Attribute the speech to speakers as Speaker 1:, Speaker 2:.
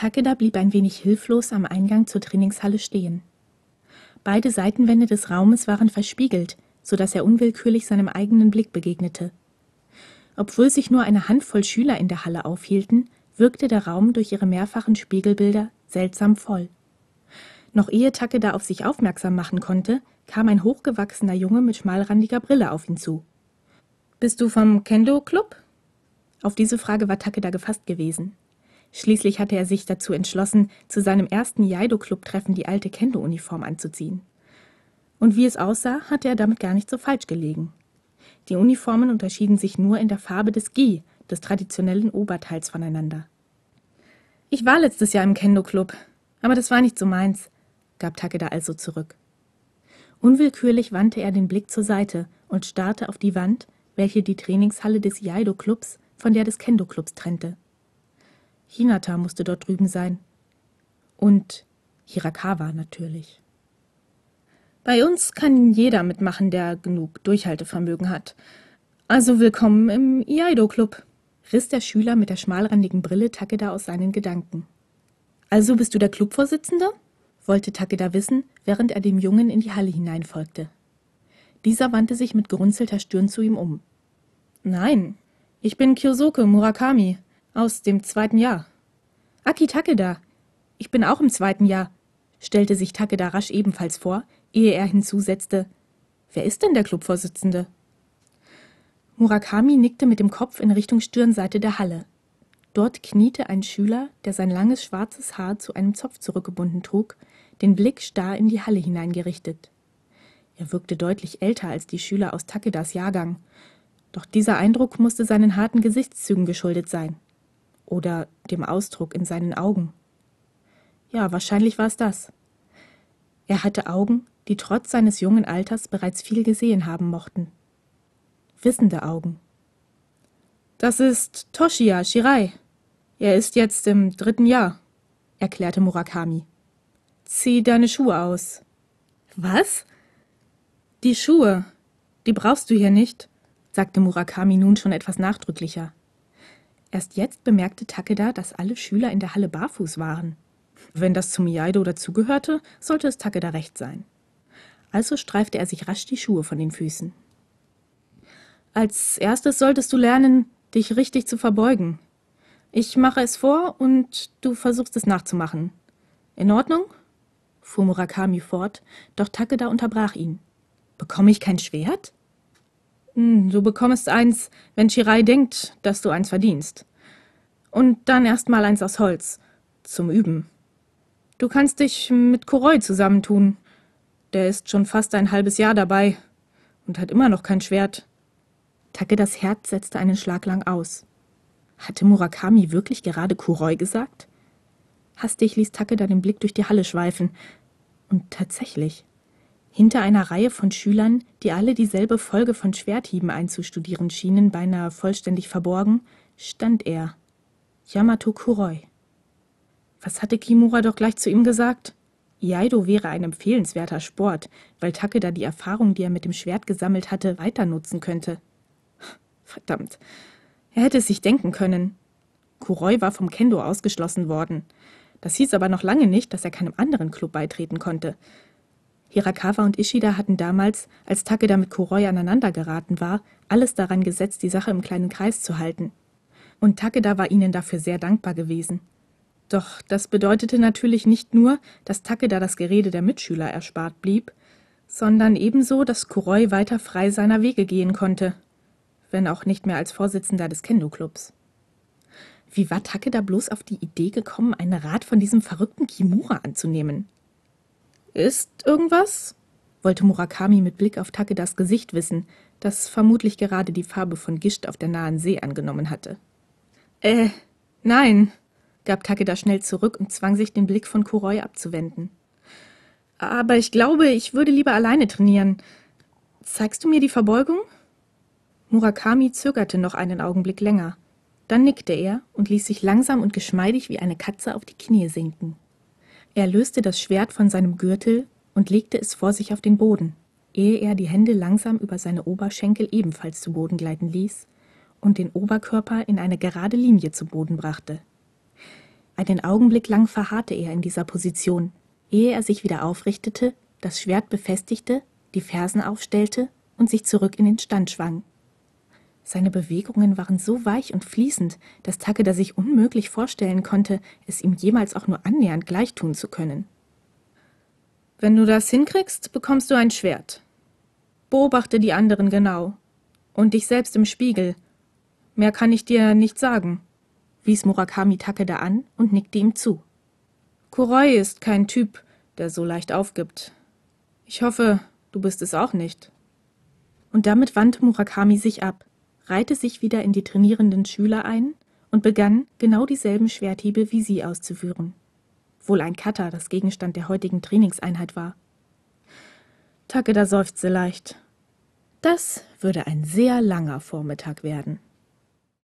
Speaker 1: Takeda blieb ein wenig hilflos am Eingang zur Trainingshalle stehen. Beide Seitenwände des Raumes waren verspiegelt, so dass er unwillkürlich seinem eigenen Blick begegnete. Obwohl sich nur eine Handvoll Schüler in der Halle aufhielten, wirkte der Raum durch ihre mehrfachen Spiegelbilder seltsam voll. Noch ehe Takeda auf sich aufmerksam machen konnte, kam ein hochgewachsener Junge mit schmalrandiger Brille auf ihn zu. Bist du vom Kendo-Club? Auf diese Frage war Takeda gefasst gewesen. Schließlich hatte er sich dazu entschlossen, zu seinem ersten Jaido-Club-Treffen die alte Kendo-Uniform anzuziehen. Und wie es aussah, hatte er damit gar nicht so falsch gelegen. Die Uniformen unterschieden sich nur in der Farbe des Gi, des traditionellen Oberteils, voneinander. Ich war letztes Jahr im Kendo-Club, aber das war nicht so meins, gab Takeda also zurück. Unwillkürlich wandte er den Blick zur Seite und starrte auf die Wand, welche die Trainingshalle des Jaido-Clubs von der des Kendo-Clubs trennte. Hinata musste dort drüben sein. Und Hirakawa natürlich. Bei uns kann jeder mitmachen, der genug Durchhaltevermögen hat. Also willkommen im Iaido-Club, riss der Schüler mit der schmalrandigen Brille Takeda aus seinen Gedanken. Also bist du der Clubvorsitzende? wollte Takeda wissen, während er dem Jungen in die Halle hineinfolgte. Dieser wandte sich mit gerunzelter Stirn zu ihm um. Nein, ich bin Kyosoke Murakami aus dem zweiten Jahr. Aki Takeda, ich bin auch im zweiten Jahr, stellte sich Takeda rasch ebenfalls vor, ehe er hinzusetzte, wer ist denn der Clubvorsitzende? Murakami nickte mit dem Kopf in Richtung Stirnseite der Halle. Dort kniete ein Schüler, der sein langes schwarzes Haar zu einem Zopf zurückgebunden trug, den Blick starr in die Halle hineingerichtet. Er wirkte deutlich älter als die Schüler aus Takedas Jahrgang, doch dieser Eindruck musste seinen harten Gesichtszügen geschuldet sein. Oder dem Ausdruck in seinen Augen. Ja, wahrscheinlich war es das. Er hatte Augen, die trotz seines jungen Alters bereits viel gesehen haben mochten. Wissende Augen. Das ist Toshia Shirai. Er ist jetzt im dritten Jahr, erklärte Murakami. Zieh deine Schuhe aus. Was? Die Schuhe. Die brauchst du hier nicht, sagte Murakami nun schon etwas nachdrücklicher. Erst jetzt bemerkte Takeda, dass alle Schüler in der Halle barfuß waren. Wenn das zum Miyaido dazugehörte, sollte es Takeda recht sein. Also streifte er sich rasch die Schuhe von den Füßen. Als erstes solltest du lernen, dich richtig zu verbeugen. Ich mache es vor und du versuchst es nachzumachen. In Ordnung? fuhr Murakami fort, doch Takeda unterbrach ihn. Bekomme ich kein Schwert? Hm, du bekommst eins, wenn Shirai denkt, dass du eins verdienst. Und dann erst mal eins aus Holz. Zum Üben. Du kannst dich mit Kuroi zusammentun. Der ist schon fast ein halbes Jahr dabei und hat immer noch kein Schwert. Takedas Herz setzte einen Schlag lang aus. Hatte Murakami wirklich gerade Kuroi gesagt? Hastig ließ Takeda den Blick durch die Halle schweifen. Und tatsächlich. Hinter einer Reihe von Schülern, die alle dieselbe Folge von Schwerthieben einzustudieren schienen, beinahe vollständig verborgen, stand er. Yamato Kuroi. Was hatte Kimura doch gleich zu ihm gesagt? Iaido wäre ein empfehlenswerter Sport, weil Takeda die Erfahrung, die er mit dem Schwert gesammelt hatte, weiter nutzen könnte. Verdammt. Er hätte es sich denken können. Kuroi war vom Kendo ausgeschlossen worden. Das hieß aber noch lange nicht, dass er keinem anderen Club beitreten konnte. Hirakawa und Ishida hatten damals, als Takeda mit Kuroi aneinandergeraten war, alles daran gesetzt, die Sache im kleinen Kreis zu halten. Und Takeda war ihnen dafür sehr dankbar gewesen. Doch das bedeutete natürlich nicht nur, dass Takeda das Gerede der Mitschüler erspart blieb, sondern ebenso, dass Kuroi weiter frei seiner Wege gehen konnte, wenn auch nicht mehr als Vorsitzender des Kendo-Clubs. Wie war Takeda bloß auf die Idee gekommen, einen Rat von diesem verrückten Kimura anzunehmen? Ist irgendwas? wollte Murakami mit Blick auf Takedas Gesicht wissen, das vermutlich gerade die Farbe von Gischt auf der nahen See angenommen hatte. Äh, nein, gab Takeda schnell zurück und zwang sich, den Blick von Kuroi abzuwenden. Aber ich glaube, ich würde lieber alleine trainieren. Zeigst du mir die Verbeugung? Murakami zögerte noch einen Augenblick länger. Dann nickte er und ließ sich langsam und geschmeidig wie eine Katze auf die Knie sinken. Er löste das Schwert von seinem Gürtel und legte es vor sich auf den Boden, ehe er die Hände langsam über seine Oberschenkel ebenfalls zu Boden gleiten ließ und den Oberkörper in eine gerade Linie zu Boden brachte. Einen Augenblick lang verharrte er in dieser Position, ehe er sich wieder aufrichtete, das Schwert befestigte, die Fersen aufstellte und sich zurück in den Stand schwang. Seine Bewegungen waren so weich und fließend, dass Takeda sich unmöglich vorstellen konnte, es ihm jemals auch nur annähernd gleich tun zu können. Wenn du das hinkriegst, bekommst du ein Schwert. Beobachte die anderen genau. Und dich selbst im Spiegel. Mehr kann ich dir nicht sagen, wies Murakami Takeda an und nickte ihm zu. Kuroi ist kein Typ, der so leicht aufgibt. Ich hoffe, du bist es auch nicht. Und damit wandte Murakami sich ab, reihte sich wieder in die trainierenden Schüler ein und begann, genau dieselben Schwerthiebe wie sie auszuführen. Wohl ein Kata, das Gegenstand der heutigen Trainingseinheit war. Takeda seufzte leicht. Das würde ein sehr langer Vormittag werden.